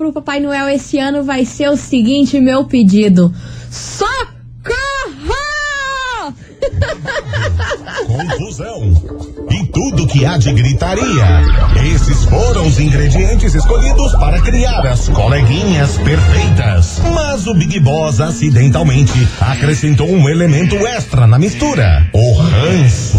pro Papai Noel esse ano vai ser o seguinte, meu pedido. Socorro! confusão e tudo que há de gritaria. Esses foram os ingredientes escolhidos para criar as coleguinhas perfeitas. Mas o Big Boss acidentalmente acrescentou um elemento extra na mistura: o ranço.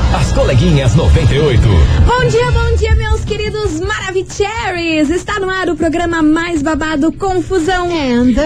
As coleguinhas 98. Bom dia, bom dia, meus queridos Maravicheries! Está no ar o programa mais babado Confusão.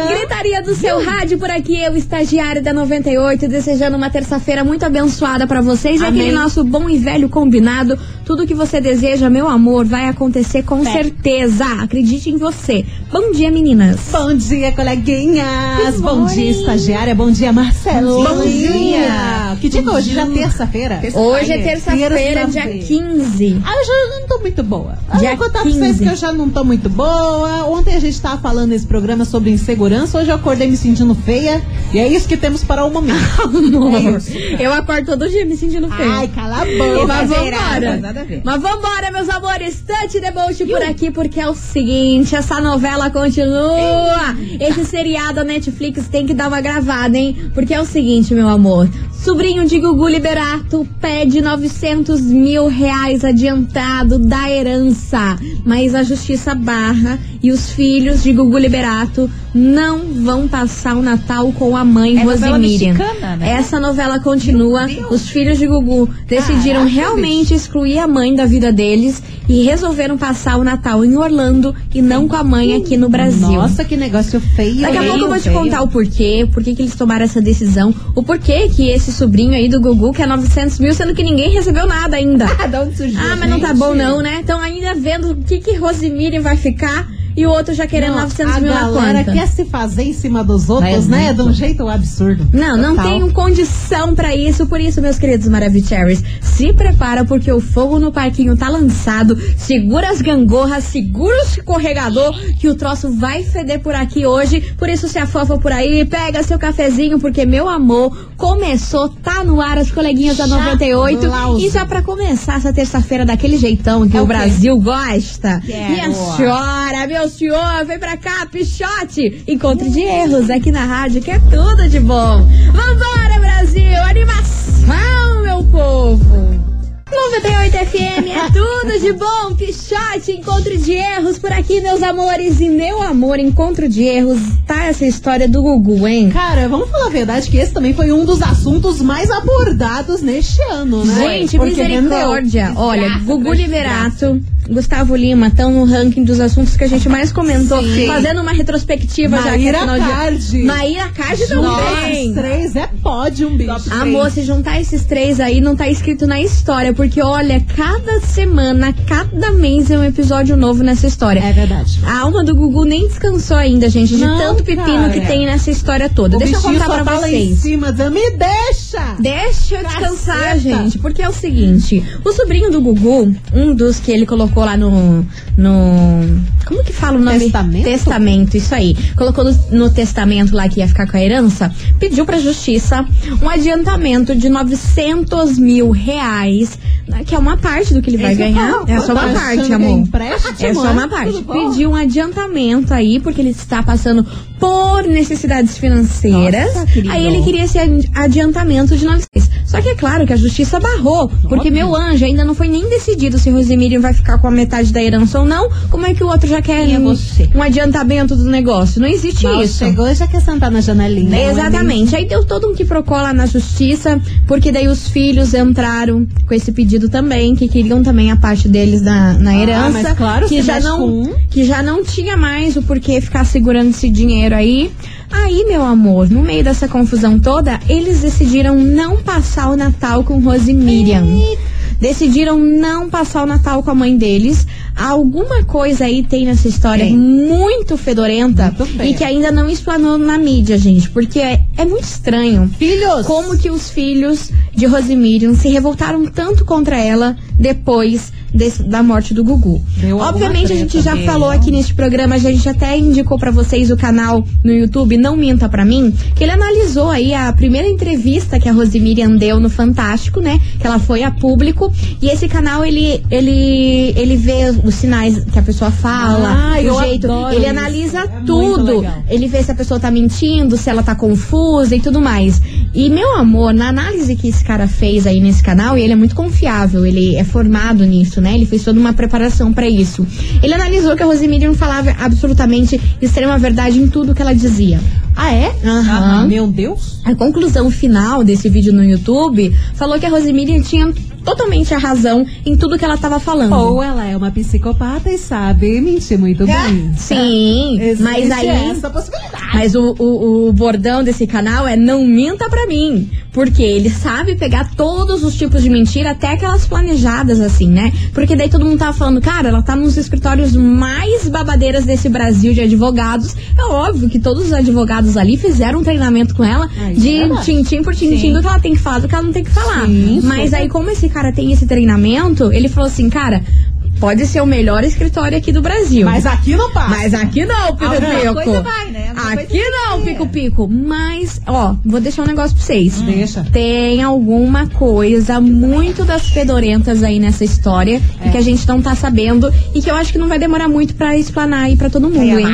Gritaria do seu rádio por aqui, eu, estagiário da 98, desejando uma terça-feira muito abençoada para vocês. E Amém. aquele nosso bom e velho combinado. Tudo que você deseja, meu amor, vai acontecer com certeza. Acredite em você. Bom dia, meninas. Bom dia, coleguinhas. Bom dia, estagiária. Bom dia, Marcelo. Bom dia. Que dia que é hoje? Já é terça-feira? Hoje é terça-feira, dia Terça-feira. 15. Ah, eu já não tô muito boa. Eu Dia vou contar pra vocês 15. que eu já não tô muito boa. Ontem a gente tava falando nesse programa sobre insegurança. Hoje eu acordei me sentindo feia. E é isso que temos para o momento. Amor, eu acordo todo dia me sentindo feia. Ai, cala a boca. Mas vambora. Nada a ver. Mas vambora, meus amores. Tante deboche por aqui, porque é o seguinte: essa novela continua. Esse seriado da Netflix tem que dar uma gravada, hein? Porque é o seguinte, meu amor. Sobrinho de Gugu Liberato pede 900 mil reais adiantado da herança. Mas a justiça barra e os filhos de Gugu Liberato não vão passar o Natal com a mãe É Rosemiriam. mexicana, né? Essa novela continua. Os filhos de Gugu decidiram Caraca, realmente excluir a mãe da vida deles e resolveram passar o Natal em Orlando e não com a mãe aqui no Brasil. Nossa, que negócio feio. Daqui a pouco eu vou te contar o porquê, por que que eles tomaram essa decisão, o porquê que esse sobrinho aí do Gugu quer 900 mil, sendo que ninguém recebeu nada ainda. Da onde surgiu, Ah, mas não tá bom não, né? Então ainda vendo o que que Rosemary vai ficar e o outro já querendo Não, 900 a mil na galera conta. quer se fazer em cima dos outros, né? De um jeito absurdo. Não, não Total. tenho condição pra isso. Por isso, meus queridos Maravicheries, se prepara porque o fogo no parquinho tá lançado. Segura as gangorras, segura o escorregador que o troço vai feder por aqui hoje. Por isso, se afofa por aí, pega seu cafezinho porque, meu amor, começou, tá no ar as coleguinhas da 98. Chablauso. E já pra começar essa terça-feira daquele jeitão que É o o? Brasil gosta. Quero. Minha senhora, meu senhor, vem pra cá, pichote. Encontro de erros aqui na rádio, que é tudo de bom. Vambora, Brasil! Animação, meu povo! 98 FM é tudo de bom, Pichote, encontro de erros por aqui, meus amores. E meu amor, encontro de erros, tá essa história do Gugu, hein? Cara, vamos falar a verdade que esse também foi um dos assuntos mais abordados neste ano, né? Gente, Porque misericórdia. rendeu Olha, desgraça Gugu Liberato, Gustavo Lima estão no ranking dos assuntos que a gente mais comentou. Sim. Fazendo uma retrospectiva já que é Maíra final de... Maíra Card Nossa, também. os três é pódio, bicho. Amor, se juntar esses três aí, não tá escrito na história. Porque, olha, cada semana, cada mês é um episódio novo nessa história. É verdade. A alma do Gugu nem descansou ainda, gente, de Não, tanto pepino cara. que tem nessa história toda. O Deixa eu contar pra lá em vocês. cima me deixa! Deixa eu descansar, Caceta. gente, porque é o seguinte, o sobrinho do Gugu, um dos que ele colocou lá no no como que fala o nome? Testamento? Testamento, isso aí. Colocou no, no testamento lá que ia ficar com a herança, pediu pra justiça um adiantamento de 900 mil reais, né, que é uma parte do que ele vai Esse ganhar. fala, É só uma parte, é amor. empréstimo, É só uma parte. Tudo bom? Pediu um adiantamento aí, porque ele está passando por necessidades financeiras. Nossa, aí ele queria esse adi- adiantamento de 900. Só que é claro que a justiça barrou, porque meu anjo ainda não foi nem decidido se Rosemiriam vai ficar com a metade da herança ou não. Como é que o outro já quer Quem é um, um adiantamento do negócio? Não existe Mal isso. chegou e já quer sentar na janelinha. não é Exatamente. Aí deu todo um que lá na justiça, porque daí os filhos entraram com esse pedido também, que queriam também a parte deles na, na herança. mas claro, que já não um. que já não tinha mais o porquê ficar segurando esse dinheiro aí. Aí, meu amor, no meio dessa confusão toda, eles decidiram não passar o Natal com Rose Miriam. Decidiram não passar o Natal com a mãe deles. Alguma coisa aí tem nessa história Tem. muito fedorenta Muito e que ainda não explanou na mídia, gente. Porque é- muito estranho. Filhos! Como que os filhos de Rosemiriam se revoltaram tanto contra ela depois desse- da morte do Gugu. Deu Obviamente a gente já dele, falou aqui neste programa, a gente até indicou pra vocês o canal no YouTube Não Minta Pra Mim, que ele analisou aí a primeira entrevista que a Rosemiriam deu no Fantástico, né? Que ela foi a público. E esse canal, ele, ele, ele vê os sinais que a pessoa fala, Ah, o jeito. Ele isso. analisa É tudo. Ele vê se a pessoa tá mentindo, se ela tá confusa e tudo mais. E, meu amor, na análise que esse cara fez aí nesse canal, e ele é muito confiável, ele é formado nisso, né? Ele fez toda uma preparação pra isso. Ele analisou que a Rosemiriam falava absolutamente extrema verdade em tudo que ela dizia. Ah, é? Aham. Ah, meu Deus. A conclusão final desse vídeo no YouTube falou que a Rosemiriam tinha totalmente a razão em tudo que ela tava falando. Ou ela é uma psicopata e sabe mentir muito bem. Sim, Existe mas aí essa possibilidade. Mas o, o, o bordão desse canal é não minta pra mim. Porque ele sabe pegar todos os tipos de mentira, até aquelas planejadas, assim, né? Porque daí todo mundo tava falando, cara, ela tá nos escritórios mais babadeiras desse Brasil de advogados. É óbvio que todos os advogados ali fizeram um treinamento com ela é de tintim por tintim do que ela tem que falar, do que ela não tem que falar. Sim, Mas aí, como esse cara tem esse treinamento, ele falou assim, cara. Pode ser o melhor escritório aqui do Brasil. Mas aqui não passa. Mas aqui não, Pico Alguma Pico. coisa vai, né? Alguma Aqui não. Pico Pico. Mas, ó, vou deixar um negócio pra vocês. Deixa. Tem alguma coisa muito das fedorentas aí nessa história É. e que a gente não tá sabendo e que eu acho que não vai demorar muito pra explanar aí pra todo mundo, hein?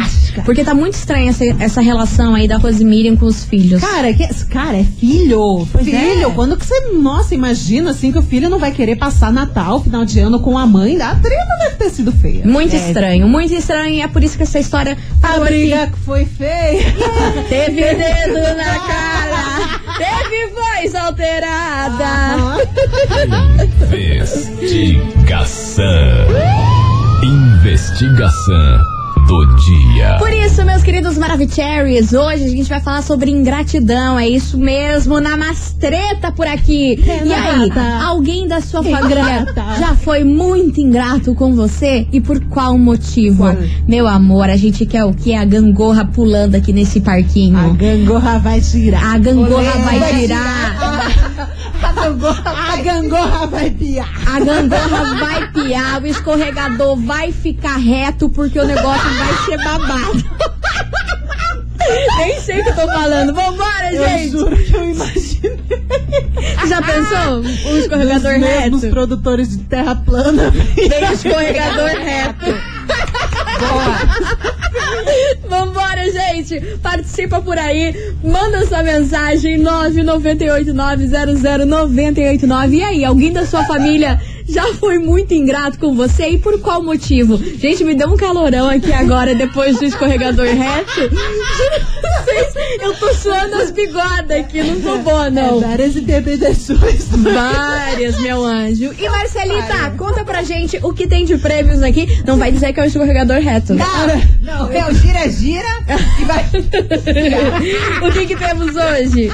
Porque tá muito estranha essa, essa relação aí da Rosemiriam com os filhos. Cara, que, cara, é filho. filho. é. Quando que você. Nossa, imagina assim que o filho não vai querer passar Natal, final de ano com a mãe. A treta deve ter sido feia. Muito É. estranho, muito estranho e é por isso que essa história A parou briga aqui. foi feia. Teve dedo na cara, teve voz alterada. Investigação. Investigação do dia. Por isso, meus queridos Maravicheries, hoje a gente vai falar sobre ingratidão. É isso mesmo, na mastreta por aqui. E aí, Renata. alguém da sua família Renata. já foi muito ingrato com você? E por qual motivo? Qual? Meu amor, a gente quer o que? A gangorra pulando aqui nesse parquinho. A gangorra vai tirar. A gangorra Olê, vai tirar. A gangorra, a gangorra vai piar. A gangorra vai piar, o escorregador vai ficar reto porque o negócio vai ser babado. Nem sei o que eu tô falando. Vambora, Eu gente! juro que eu imaginei. Já pensou? Um escorregador mesmos reto. produtores de terra plana. Tem um escorregador reto. Vambora, gente! Participa por aí, manda sua mensagem 998900989. E aí, alguém da sua família já foi muito ingrato com você? E por qual motivo? Gente, me deu um calorão aqui agora, depois do escorregador reto. Juro pra vocês, eu tô suando as bigodas aqui, não tô boa, não. Várias interpretações. Várias, meu anjo. E Marcelita, conta pra gente o que tem de prêmios aqui. Não vai dizer que é o escorregador reto. Não, é o gira-gira e vai. o que que temos hoje?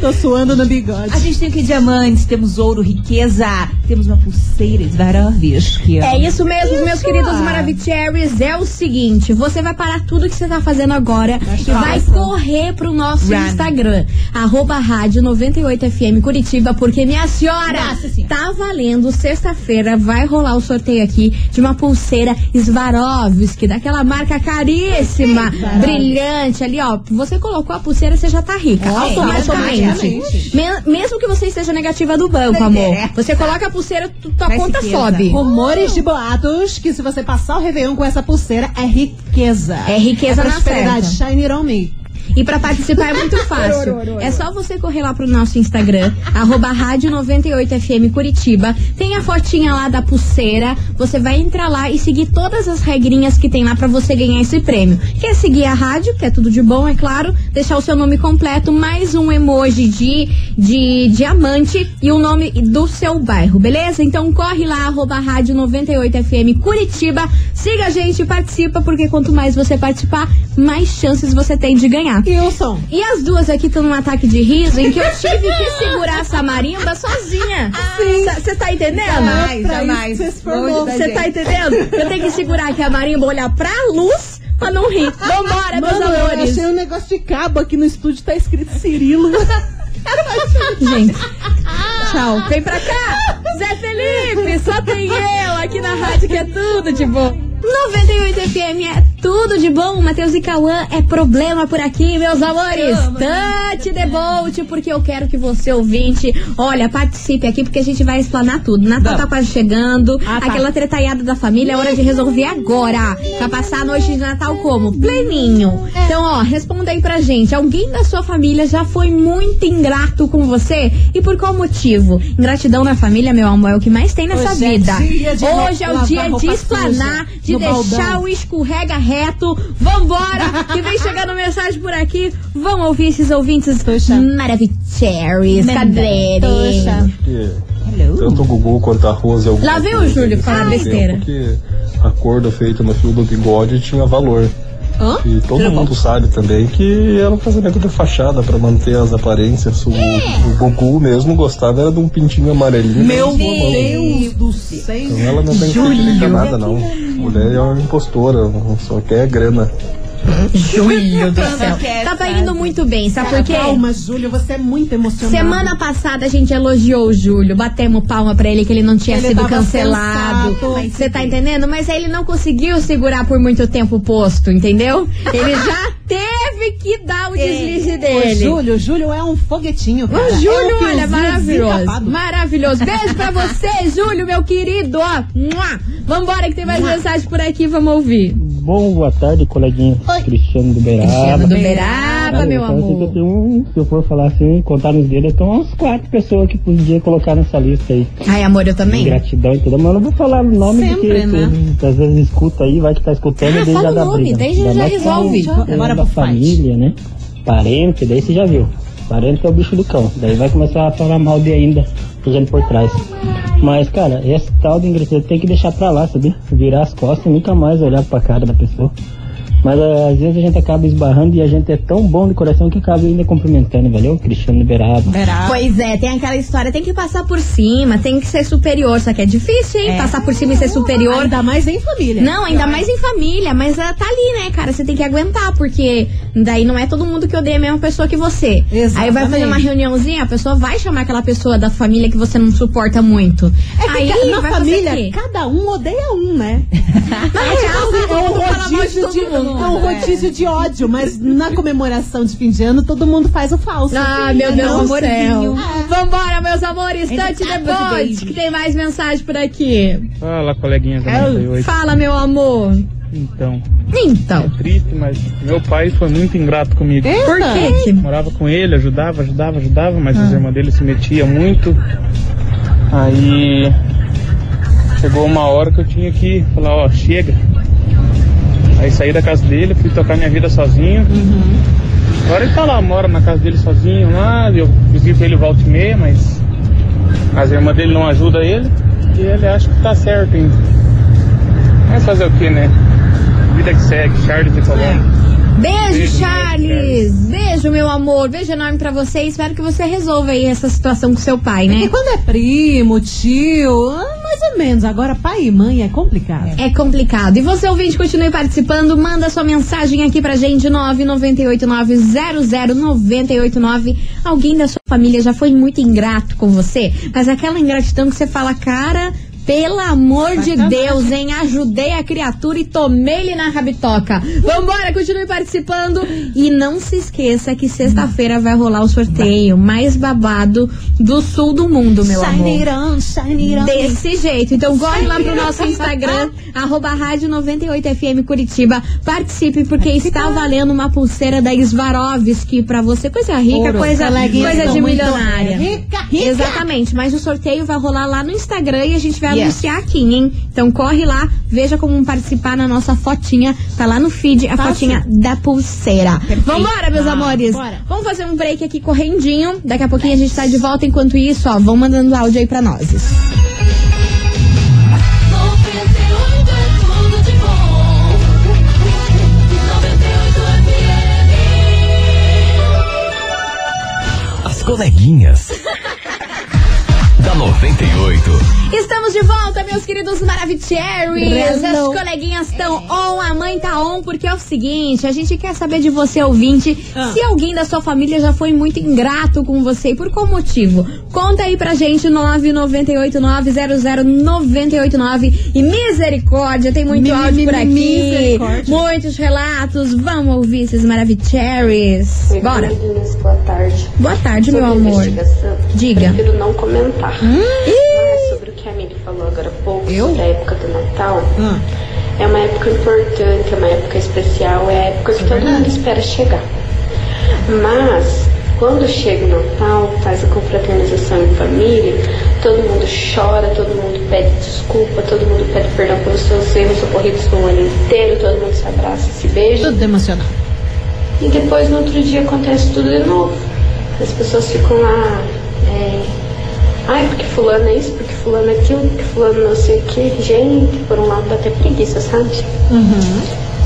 Tô suando no bigode. A gente tem aqui diamantes, temos ouro, riqueza, temos uma pulseira Swarovski. É isso mesmo, meus queridos Maravicheries. É o seguinte, você vai parar tudo que você tá fazendo agora e vai correr pro nosso Run. Instagram, arroba rádio 98FM Curitiba, porque minha senhora, Nossa tá valendo, sexta-feira vai rolar o sorteio aqui de uma pulseira Swarovski, daquela marca caríssima, brilhante ali, ó. Você colocou a pulseira, você já tá rica, automaticamente. automaticamente. Me- mesmo que você esteja negativa do banco, Não amor. Você coloca a pulseira, tua Mais conta riqueza. sobe. Rumores de boatos que se você passar o Réveillon com essa pulseira é riqueza. É riqueza é na prosperidade. certa. Shine it on me. E pra participar é muito fácil. É só você correr lá pro nosso Instagram, arroba rádio 98FM Curitiba. Tem a fotinha lá da pulseira. Você vai entrar lá e seguir todas as regrinhas que tem lá pra você ganhar esse prêmio. Quer seguir a rádio, que é tudo de bom, é claro. Deixar o seu nome completo, mais um emoji de, de diamante e o nome do seu bairro, beleza? Então corre lá, arroba rádio 98FM Curitiba. Siga a gente, participa, porque quanto mais você participar, mais chances você tem de ganhar. Wilson. E as duas aqui estão num ataque de riso em que eu tive que segurar essa marimba sozinha. Você tá entendendo? Jamais, jamais. você gente. tá entendendo? Eu tenho que segurar aqui a marimba, olhar pra luz pra não rir. Vambora, meus Mano, eu amores. achei um negócio de cabo aqui no estúdio tá escrito Cirilo. Gente, tchau. Vem pra cá, Zé Felipe, só tem eu aqui na rádio que é tudo de bom. 98 FM é tudo de bom. Matheus e Cauã é problema por aqui, meus amores. Touch the boat, porque eu quero que você, ouvinte, olha, participe aqui, porque a gente vai explanar tudo. Natal tá quase chegando, Ah, tá. aquela tretaiada da família é hora de resolver agora. Pra passar a noite de Natal como? Pleninho. Então, ó, responda aí pra gente. Alguém da sua família já foi muito ingrato com você? E por qual motivo? Ingratidão na família, meu amor, é o que mais tem nessa Hoje é vida. de Hoje é o dia de explanar, de deixar baldão. o escorrega reto. Vambora! que vem chegando mensagem por aqui. Vamos ouvir esses ouvintes Tuxa. maravilhosos. Cadê? Porque tanto o Gugu quanto a Rose alguma Lá vem o Júlio falar besteira. Que a corda feita no fio do bigode tinha valor. Hã? E todo mundo sabe também que era um casamento de fachada pra manter as aparências. O, o Gugu mesmo gostava era de um pintinho amarelinho. Meu pô, Deus do céu. Então ela não tem que nada não. Mulher é uma impostora, só quer grana. Júlio do céu. Tava indo muito bem, sabe por quê? Calma, Júlio, você é muito emocionado. Semana passada a gente elogiou o Júlio, batemos palma pra ele que ele não tinha Ele sido cancelado. Você tá entendendo? Mas aí ele não conseguiu segurar por muito tempo o posto, entendeu? Ele já teve que dar o deslize O dele. Júlio, o Júlio é um foguetinho. cara. O É um Júlio, olha, maravilhoso. Maravilhoso. Beijo pra você, Júlio, meu querido. Ó, Mua. Vambora que tem mais mensagem por aqui, vamos ouvir. Bom, boa tarde, coleguinha. Cristiano do Beiraba. Cristiano do Beraba, Cara, meu que eu amor. tenho se eu for falar assim, contar nos dedos, eu tenho umas quatro pessoas que podia colocar nessa lista aí. Ai, amor, eu também. Gratidão e tudo, mas eu não vou falar o nome Sempre, porque né? você, às vezes escuta aí, vai que tá escutando Ah, e daí fala já o dá nome, briga. daí já- já resolve. Bora da pro fight. família, né? Parente, daí você já viu. Parente é o bicho do cão. Daí vai começar a falar mal de ainda, fazendo por trás. Mas, cara, esse tal de ingratidão tem que deixar pra lá, sabia? Virar as costas e nunca mais olhar pra cara da pessoa. Mas ah, às vezes a gente acaba esbarrando e a gente é tão bom de coração que acaba ainda cumprimentando, valeu? Cristiano Liberado. Beraba. Pois é, tem aquela história, tem que passar por cima, tem que ser superior, só que é difícil, hein? Passar por cima e ser superior. Ainda mais em família. Não, ainda mais em família, mas ela tá ali, né, cara? Você tem que aguentar, porque daí não é todo mundo que odeia a mesma pessoa que você. Exatamente. Aí vai fazer uma reuniãozinha, a pessoa vai chamar aquela pessoa da família que você não suporta muito. É que Aí na família, cada um odeia um, né? Na real, É todo um mundo fala mal de rodízio todo de, mundo. é um rodízio de ódio, mas na comemoração de fim de ano todo mundo faz o falso. Ah, meu É Deus do céu. amorzinho. Vambora, meus amores, touch the boat, que tem mais mensagem por aqui. Fala, coleguinhas da 98. Fala, meu amor. Então, Então, triste, mas meu pai foi muito ingrato comigo. por Eita. que que... Morava com ele, ajudava, ajudava, ajudava, mas as irmãs dele se metiam muito. Aí chegou uma hora que eu tinha que falar, ó, chega. Aí saí da casa dele, fui tocar minha vida sozinho. Agora ele tá lá, mora na casa dele sozinho lá, eu visito ele volta e meia, mas as irmãs dele não ajudam ele e ele acha que tá certo ainda. Mas fazer o que, né? Vida que segue, Charles de Colombo. Beijo, Beijo, Charles! Beijo, meu amor. Beijo enorme pra você. Espero que você resolva aí essa situação com seu pai, E né? quando é primo, tio, ah, mais ou menos. Agora, pai e mãe é complicado. É complicado. E você, ouvinte, continue participando. Manda sua mensagem aqui pra gente, 998900989. Alguém da sua família já foi muito ingrato com você? Mas aquela ingratidão que você fala, cara... Pelo amor de Deus, hein? Ajudei a criatura e tomei ele na rabitoca. Vambora, continue participando. E não se esqueça que sexta-feira vai rolar o sorteio mais babado do sul do mundo, meu amor. Desse jeito. Então corre lá pro nosso Instagram, arroba rádio 98FM Curitiba. Participe, porque está valendo uma pulseira da Swarovski pra você. Coisa rica, Ouro. coisa, coisa de milionária. rica, rica. Exatamente, mas o sorteio vai rolar lá no Instagram e a gente vai. Anunciar aqui, hein? Então corre lá, veja como participar na nossa fotinha. Tá lá no feed a Tá fotinha da pulseira. Vambora, meus Ah, amores. bora. Vamos fazer um break aqui correndinho. Daqui a pouquinho a gente tá de volta. Enquanto isso, ó, vão mandando áudio aí pra nós. As coleguinhas. Da 98. Estamos de volta, meus queridos Maravicheries. As coleguinhas estão on, a mãe tá on, porque é o seguinte: a gente quer saber de você, ouvinte, Ah. se alguém da sua família já foi muito ingrato com você e por qual motivo. Conta aí pra gente, 998900989. E misericórdia, tem muito Mi- áudio mi- por aqui. Muitos relatos. Vamos ouvir esses Maravicheries. Bora. boa tarde. Boa tarde, meu Sobre a amor. Diga. Prefiro não comentar. Mas sobre o que a Miri falou agora há pouco, Eu? sobre a época do Natal, Ah, é uma época importante, é uma época especial, é a época que todo mundo espera chegar. Mas, quando chega o Natal, faz a confraternização em família, todo mundo chora, todo mundo pede desculpa, todo mundo pede perdão pelos seus erros ocorridos no ano inteiro, todo mundo se abraça, se beija. tudo emocional. E depois no outro dia acontece tudo de novo. As pessoas ficam lá. É... Ai, porque fulano é isso, porque fulano é aquilo, porque fulano não sei o que. Gente, por um lado dá até preguiça, sabe?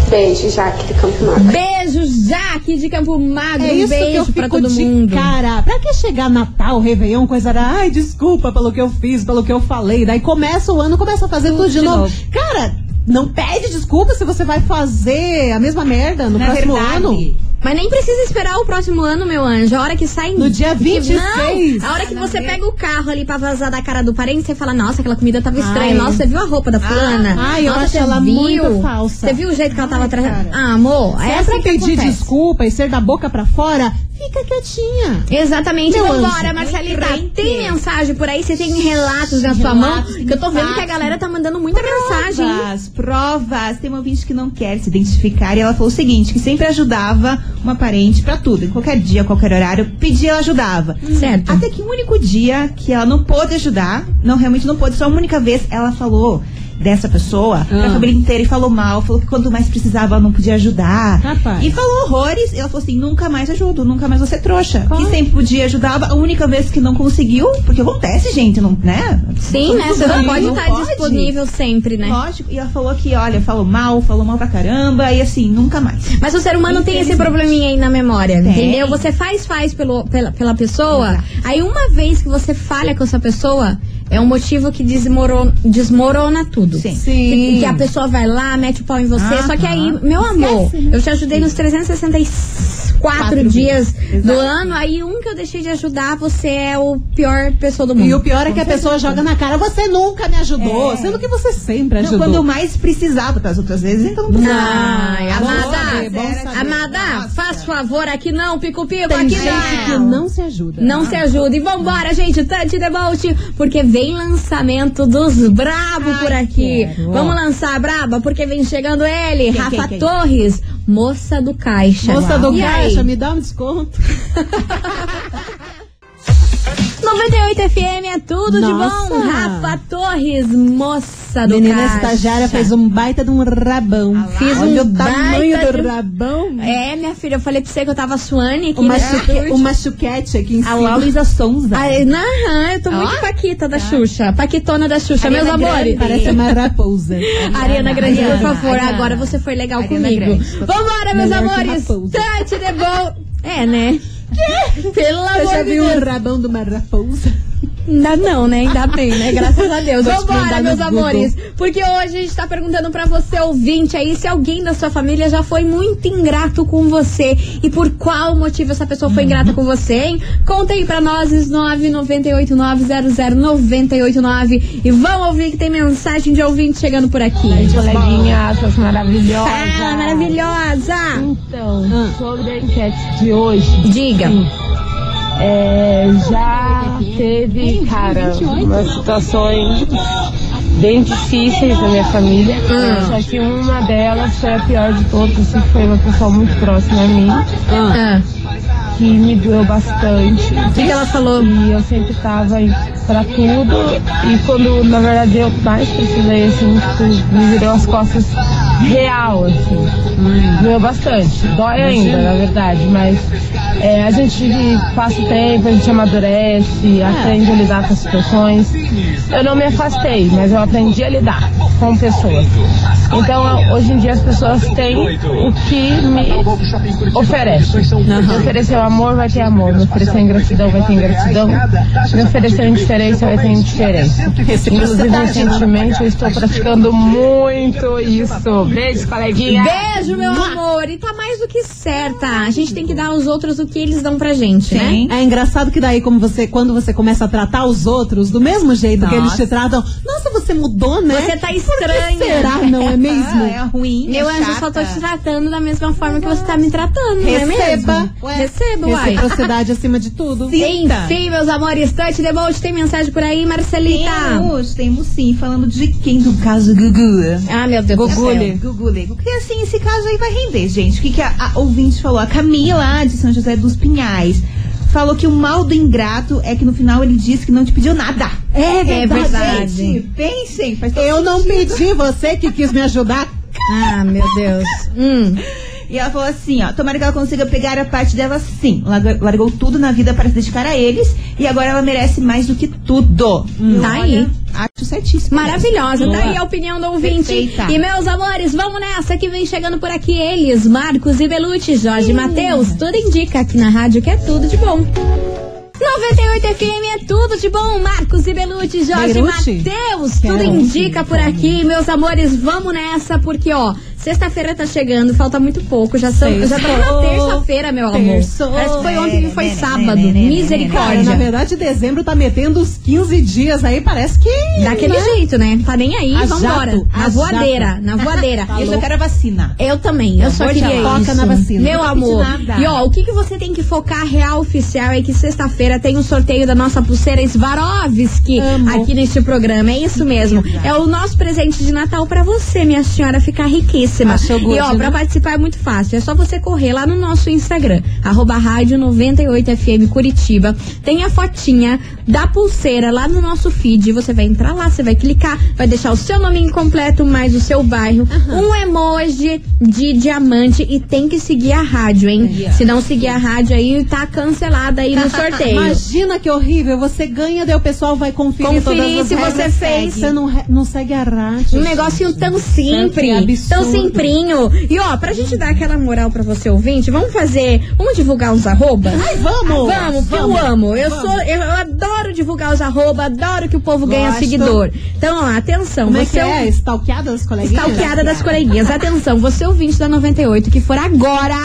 Beijo, Jaque de Campo Mata. Beijo, Jaque de Campo Magro. É isso que beijo eu pra fico todo de mundo. cara. Pra que chegar Natal, Réveillon, coisa da. Ai, desculpa pelo que eu fiz, pelo que eu falei. Daí começa o ano, começa a fazer tudo, de, de novo. novo. Cara, não pede desculpa se você vai fazer a mesma merda no Na próximo verdade, ano. Mas nem precisa esperar o próximo ano, meu anjo. A hora que sai. No dia 26. Não! A hora que você pega o carro ali pra vazar da cara do parente, você fala: Nossa, aquela comida tava estranha. Ai. Nossa, você viu a roupa da fulana? ai, eu Nossa, acho você ela viu? muito falsa. Você viu o jeito que ela tava atrás? Ah, amor, Se é é assim pra que pedir acontece. desculpa e ser da boca pra fora, fica quietinha. Exatamente. Meu Vambora, anjo. Marcelita. Crente. Tem mensagem por aí? Você tem relatos na sua mão? Que eu tô vendo que a galera tá mandando muita mensagem. hein? Provas, provas. Tem uma ouvinte que não quer se identificar e ela falou o seguinte, que sempre ajudava uma parente pra tudo. Em qualquer dia, qualquer horário, pedia, ela ajudava. Certo. Até que um único dia que ela não pôde ajudar, não, realmente não pôde, só uma única vez, ela falou dessa pessoa pra Ah. família inteira e falou mal, falou que quanto mais precisava ela não podia ajudar. Rapaz. E falou horrores, e ela falou assim, nunca mais ajudo, nunca mais você trouxa. Que sempre podia ajudava, a única vez que não conseguiu, porque acontece, gente, não, né? Sim, né? Você não pode estar disponível sempre, né? Lógico, e ela falou que, olha, falou mal, falou mal pra caramba, e assim, nunca mais. Mas o ser humano tem esse probleminha aí na memória, Tem. entendeu? Você faz, faz pelo, pela, pela pessoa, Exato. aí uma vez que você falha com essa pessoa, é um motivo que desmorona, desmorona tudo. Sim. Que, que a pessoa vai lá, mete o pau em você, Aham. só que aí, meu amor, Esquece, né? eu te ajudei nos 364 Quatro dias Exato. do ano, aí um que eu deixei de ajudar, você é o pior pessoa do mundo. E o pior é que a pessoa joga na cara, você nunca me ajudou, É. sendo que você sempre Não, ajudou. quando eu mais precisava, das outras vezes, então não precisava. Ai, bom amada, saber, saber. amada, Nossa. faz favor, aqui não, pico-pico, Tem aqui gente não. que não se ajuda. Não se ajuda. E vambora, gente. Tante Debolt, porque vem lançamento dos Brabo por aqui. quero. Vamos lançar a Braba, porque vem chegando ele, Quem, Rafa quem, quem? Torres, moça do Caixa. Moça do E aí? caixa, me dá um desconto. 98 FM é tudo de Nossa. bom. Rafa Torres, moça do Menina Caixa. estagiária fez um baita de um rabão. Fiz Olha um o tamanho do de- rabão. É, minha filha, eu falei pra você que eu tava suane aqui Uma, chuque, uma chuquete aqui em A cima. Luísa Sonza. Ai, Aham, eu tô muito paquita da Xuxa. Paquitona da Xuxa, Ariana meus amores. Grande. Parece uma raposa. Ariana Grande, por Ariana, favor, Ariana. agora você foi legal Ariana comigo. Grande. Vambora, meus Melhor amores. Tante de bom. É, né? Pelo Você amor já de viu Deus. o rabão de uma raposa? Ainda não, né? Ainda bem, né? Graças a Deus. Vambora, meus amores. Porque hoje a gente tá perguntando pra você, ouvinte aí, se alguém da sua família já foi muito ingrato com você. E por qual motivo essa pessoa foi ingrata com você, hein? Conta aí pra nós, 998900989. E vamos ouvir que tem mensagem de ouvinte chegando por aqui. Coleguinhas, suas maravilhosas. Fala, maravilhosa! Então, Ah. sobre a enquete de hoje, Diga. É, já teve, cara, umas situações bem difíceis na minha família. Só que uma delas foi a pior de todas, assim, foi uma pessoa muito próxima a mim, Ah, que me doeu bastante. o que, que ela falou? E eu sempre tava aí pra tudo. E quando, na verdade, eu mais precisei, assim, tipo, me virou as costas real, assim. Doeu bastante. Dói ainda, na verdade, mas é, a gente passa o tempo, a gente amadurece, aprende a lidar com as situações. Eu não me afastei, mas eu aprendi a lidar com pessoas. Então, hoje em dia as pessoas têm o que me oferece. Me oferecer o amor, vai ter amor. Me oferecer ingratidão, vai ter ingratidão. Me oferecer indiferença, vai ter indiferença. Inclusive, recentemente, eu estou praticando muito isso. Beijo, coleguinha. Beijo, meu amor. E tá mais do que certa. A gente tem que dar aos outros o que eles dão pra gente, né? É engraçado que daí, como você, quando você começa a tratar os outros do mesmo jeito que eles Nossa. te tratam, nossa, você mudou, né? Você tá Por que estranha. será, não é mesmo? É ruim. Meu é anjo, eu só tô te tratando da mesma forma que você tá me tratando, não é Receba. mesmo? Ué, Receba, uai. Reciprocidade acima de tudo. Enfim, meus amores, Touch the Bolt, tem mensagem por aí, Marcelita? Temos, temos sim, falando de quem do caso Gugu. Ah, meu Deus do Gugule. céu. Gugule. Porque assim, esse caso aí vai render, gente. O que, que a, a ouvinte falou? A Camila, de São José dos Pinhais, falou que o mal do ingrato é que no final ele disse que não te pediu nada. É verdade. Gente, pensem, faz todo Eu não sentido. pedi, você que quis me ajudar. Ah, meu Deus. Hum. E ela falou assim, ó, tomara que ela consiga pegar a parte dela sim. Largou, tudo na vida para se dedicar a eles e agora ela merece mais do que tudo. Eu, Tá aí. Acho certíssimo. Maravilhosa, Boa. tá aí a opinião do ouvinte. Perfeita. E meus amores, vamos nessa que vem chegando por aqui eles, Marcos e Belucci, Jorge Matheus. Tudo indica aqui na rádio que é tudo de bom. 98 FM é tudo de bom, Marcos e Belucci, Jorge Belucci? Matheus. Tudo indica por aqui, meus amores, vamos nessa, porque ó, sexta-feira tá chegando, falta muito pouco, já são, já estamos na terça-feira, meu amor. Terçou. Parece que foi ontem que foi sábado, né, Cara, misericórdia. na verdade, dezembro tá metendo os 15 dias aí, parece que. Daquele né? jeito, né? Tá nem aí, A vambora. jato, na voadeira, jato. na voadeira. Eu só quero a vacina. Eu também, eu só amor de queria isso. foca na vacina. Meu amor. E ó, o que, que você tem que focar real oficial é que sexta-feira tem o sorteio da nossa pulseira Swarovski Amo. aqui neste programa. É isso mesmo. É o nosso presente de Natal pra você, minha senhora, ficar riquíssima. Achou good, e ó, né? pra participar é muito fácil. É só você correr lá no nosso Instagram, arroba rádio 98FM Curitiba. Tem a fotinha da pulseira lá no nosso feed. Você vai entrar lá, você vai clicar, vai deixar o seu nome incompleto, mais o seu bairro, um emoji de diamante e tem que seguir a rádio, hein? Se não seguir a rádio aí, tá cancelada aí no sorteio. Imagina que horrível. Você ganha, daí o pessoal vai conferir, Conferir todas as se você fez. Você não, não segue a rádio. Um negocinho tão simples, tão simprinho. E ó, pra gente dar aquela moral pra você ouvinte, vamos fazer, vamos divulgar uns arrobas? Ai, vamos! Vamos, porque eu amo. Eu sou, eu, eu adoro divulgar os arroba, adoro que o povo ganha Gosto. seguidor. Então, ó, atenção, Como é você que é? Stalkeada das coleguinhas? Stalkeada das coleguinhas. Atenção, você ouvinte da 98 que for agora,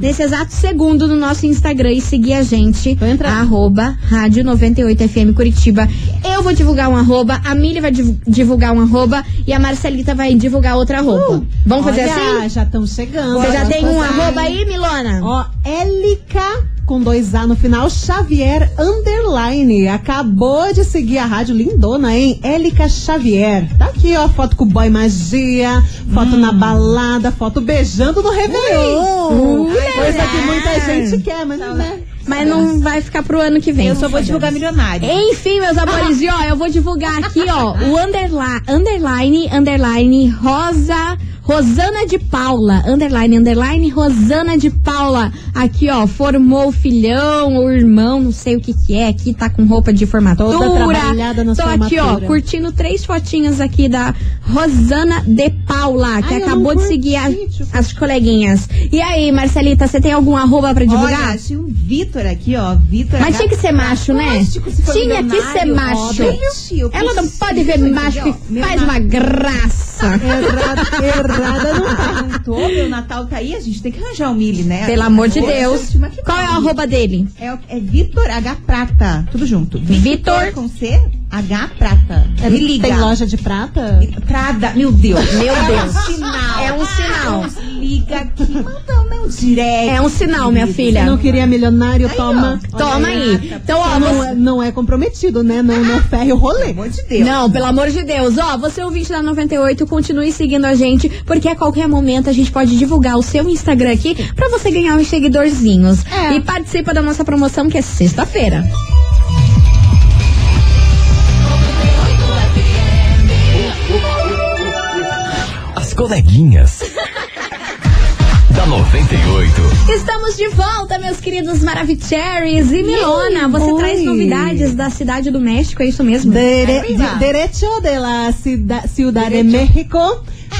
nesse exato segundo, no nosso Instagram e seguir a gente, arroba Rádio 98FM Curitiba. Eu vou divulgar um arroba, a Mili vai divu- divulgar um arroba e a Marcelita vai divulgar outro arroba. Vamos fazer Uh, Olha, assim? já estão chegando. Você já Vamos tem um fazer. arroba aí, Milona? Ó, Élica com dois A no final, Xavier Underline. Acabou de seguir a rádio lindona, hein? Élica Xavier. Tá aqui, ó, foto com o boy magia, foto na balada, foto beijando no Réveillon. Coisa que muita gente quer, mas não é. Mas não vai ficar pro ano que vem. Eu só vou divulgar milionário. Enfim, meus amores, e ó, eu vou divulgar aqui, ó, o underline, underline, underline, Rosa, Rosana de Paula, underline, underline, Rosana de Paula. Aqui, ó, formou o filhão, o irmão, não sei o que que é, aqui tá com roupa de formatura. Toda trabalhada na Tô aqui, ó, curtindo três fotinhas aqui da Rosana de Paula, que Ai, acabou de seguir a- as coleguinhas. E aí, Marcelita, você tem algum arroba pra divulgar? Olha, achei um Vitor aqui, ó. Vitor Mas tinha que ser macho, né? Tinha que ser macho. Ela não pode ver macho que faz uma graça. Errada, errada não tá. Natal, meu Natal tá aí, a gente tem que arranjar o Mili, né? Pelo amor de Deus. Qual é o vale. arroba dele? É, é Vitor H Prata, tudo junto. Vitor. com C, H Prata. Me liga. Tem loja de prata? Prada, meu Deus. Meu É Deus. um sinal. É um sinal. Nos liga aqui, manda o meu direct. É um sinal, minha filha. Você não queria milionário? Aí, toma. ó. Toma aí. Então, ó, Não você... é, não é comprometido, né? Não, não ferre o rolê. Pelo amor de Deus. Não, pelo amor de Deus. Ó, você ouvinte da 98, continue seguindo a gente, porque a qualquer momento a gente pode divulgar o seu Instagram aqui pra você ganhar uns seguidorzinhos. É. E participa da nossa promoção que é sexta-feira. As coleguinhas. 98. Estamos de volta, meus queridos Maravicheries e Milona. Você Oi. traz novidades da cidade do México, é isso mesmo? Dere- Arriba. de- derecho de la cida- Ciudad de México.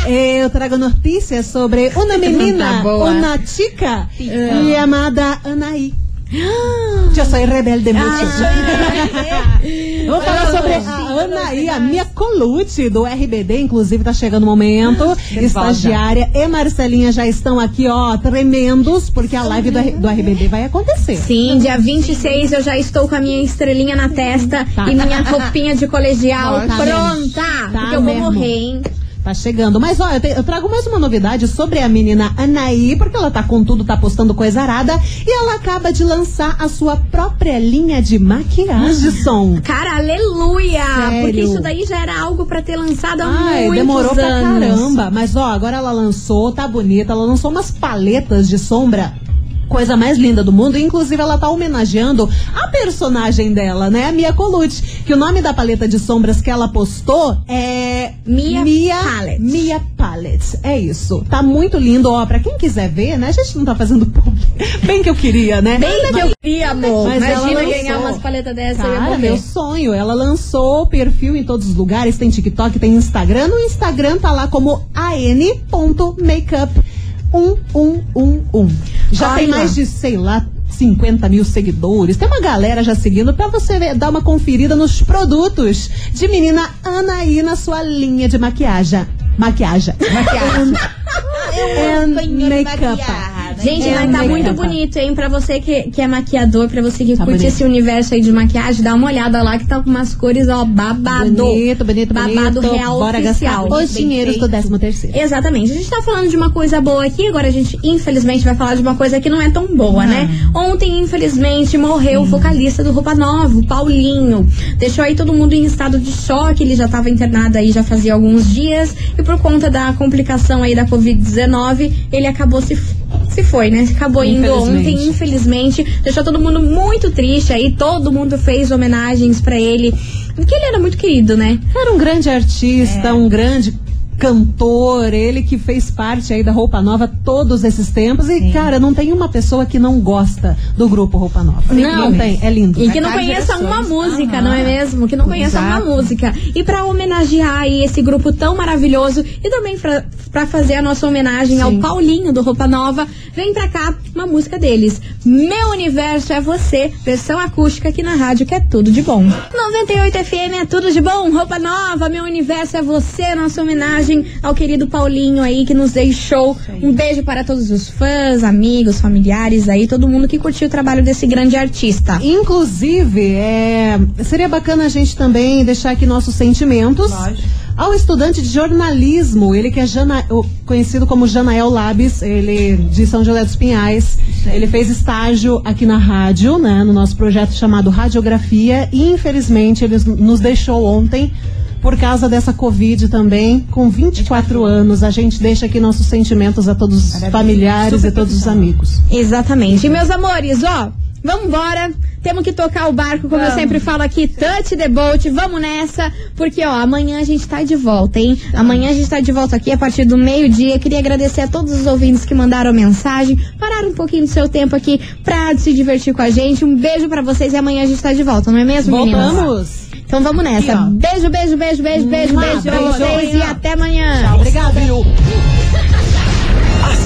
Eh, eu trago notícias sobre uma menina, Tá uma chica chamada Anaí. Eu sou rebelde muito. Vamos falar sobre a Anaí, a Mia Colucci do RBD, inclusive tá chegando o momento. Estagiária e Marcelinha já estão aqui, ó, tremendos, porque a live do, do RBD vai acontecer. Sim, dia 26 eu já estou com a minha estrelinha na testa Tá. e minha roupinha de colegial Tá pronta. Tá porque eu vou mesmo. morrer, hein? Tá chegando. Mas ó, eu, trago mais uma novidade sobre a menina Anaí, porque ela tá com tudo, tá postando coisa arada. E ela acaba de lançar a sua própria linha de maquiagem, som. Cara, aleluia! Sério? Porque isso daí já era algo pra ter lançado há Ai, muitos demorou pra anos. caramba. Mas ó, agora ela lançou, tá bonita. Ela lançou umas paletas de sombra. Coisa mais linda do mundo. Inclusive, ela tá homenageando a personagem dela, né? A Mia Colucci. Que o nome da paleta de sombras que ela postou é. Mia Palette. Mia Palette. É isso. Tá muito lindo. Ó, pra quem quiser ver, né? A gente não tá fazendo. Bem que eu queria, né? Bem que eu queria, amor. Mas Imagina lançou. ganhar umas paletas dessa Cara, meu sonho. Ela lançou o perfil em todos os lugares. Tem TikTok, tem Instagram. No Instagram tá lá como an.makeup 1111. Já Olha. tem mais de, sei lá, 50 mil seguidores. Tem uma galera já seguindo pra você ver- dar uma conferida nos produtos de menina Anaí na sua linha de maquiagem. Maquiagem. Maquiagem. And makeup. Gente, É, mas tá muito bonito, hein? Pra você que, que é maquiador, pra você que Tá curte bonito. esse universo aí de maquiagem, dá uma olhada lá que tá com umas cores, ó, babado. Bonito, bonito, Babado bonito. real Bora oficial. gastar os dinheiros do feito. 13 terceiro. Exatamente. A gente tá falando de uma coisa boa aqui, agora a gente, infelizmente, vai falar de uma coisa que não é tão boa, né? Ontem, infelizmente, morreu o vocalista do Roupa Nova, o Paulinho. Deixou aí todo mundo em estado de choque, ele já tava internado aí já fazia alguns dias, e por conta da complicação aí da Covid-19, ele acabou se. Se foi, né? Acabou indo ontem, infelizmente. Deixou todo mundo muito triste aí. Todo mundo fez homenagens pra ele. Porque ele era muito querido, né? Era um grande artista, É. um grande cantor, ele que fez parte aí da Roupa Nova todos esses tempos. E, cara, não tem uma pessoa que não gosta do grupo Roupa Nova. Não. tem, é lindo. E que não conheça uma música, não é mesmo? Que não conheça uma música. E pra homenagear aí esse grupo tão maravilhoso e também pra, pra fazer a nossa homenagem ao Sim. Paulinho do Roupa Nova, vem pra cá uma música deles. Meu Universo é Você, versão acústica aqui na rádio, que é tudo de bom. 98 FM é tudo de bom, Roupa Nova, Meu Universo é Você, nossa homenagem ao querido Paulinho aí que nos deixou. Um beijo para todos os fãs, amigos, familiares aí, todo mundo que curtiu o trabalho desse grande artista. Inclusive, é, seria bacana a gente também deixar aqui nossos sentimentos. Ao estudante de jornalismo, ele que é Jana- conhecido como Janael Labis, ele de São José dos Pinhais. Ele fez estágio aqui na rádio, né, no nosso projeto chamado Radiografia, e infelizmente ele nos deixou ontem por causa dessa Covid também, com 24 anos. A gente deixa aqui nossos sentimentos a todos os familiares e todos os amigos. Exatamente. E meus amores, ó, vamos embora. Temos que tocar o barco, como eu sempre falo aqui, touch the boat, vamos nessa, porque ó, amanhã a gente tá de volta, hein? Amanhã a gente tá de volta aqui a partir do meio-dia. Queria agradecer a todos os ouvintes que mandaram mensagem, pararam um pouquinho do seu tempo aqui pra se divertir com a gente. Um beijo pra vocês e amanhã a gente tá de volta, não é mesmo, meninas? Voltamos! Então vamos nessa. Aqui, beijo, beijo, beijo, beijo, beijo, beijo pra vocês e até amanhã. Obrigada.